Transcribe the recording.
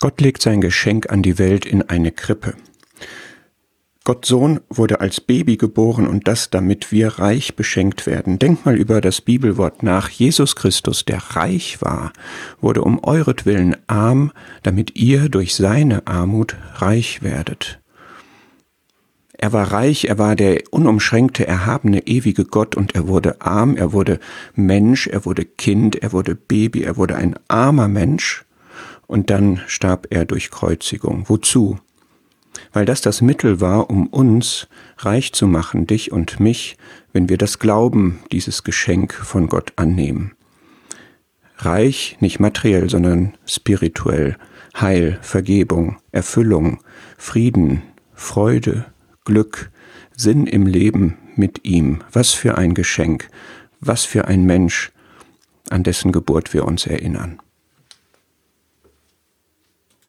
Gott legt sein Geschenk an die Welt in eine Krippe. Gott Sohn wurde als Baby geboren und das, damit wir reich beschenkt werden. Denkt mal über das Bibelwort nach. Jesus Christus, der reich war, wurde um euretwillen arm, damit ihr durch seine Armut reich werdet. Er war reich, er war der unumschränkte, erhabene, ewige Gott und er wurde arm, er wurde Mensch, er wurde Kind, er wurde Baby, er wurde ein armer Mensch und dann starb er durch Kreuzigung. Wozu? Weil das das Mittel war, um uns reich zu machen, dich und mich, wenn wir das Glauben, dieses Geschenk von Gott annehmen. Reich nicht materiell, sondern spirituell, Heil, Vergebung, Erfüllung, Frieden, Freude, Glück, Sinn im Leben mit ihm. Was für ein Geschenk, was für ein Mensch, an dessen Geburt wir uns erinnern.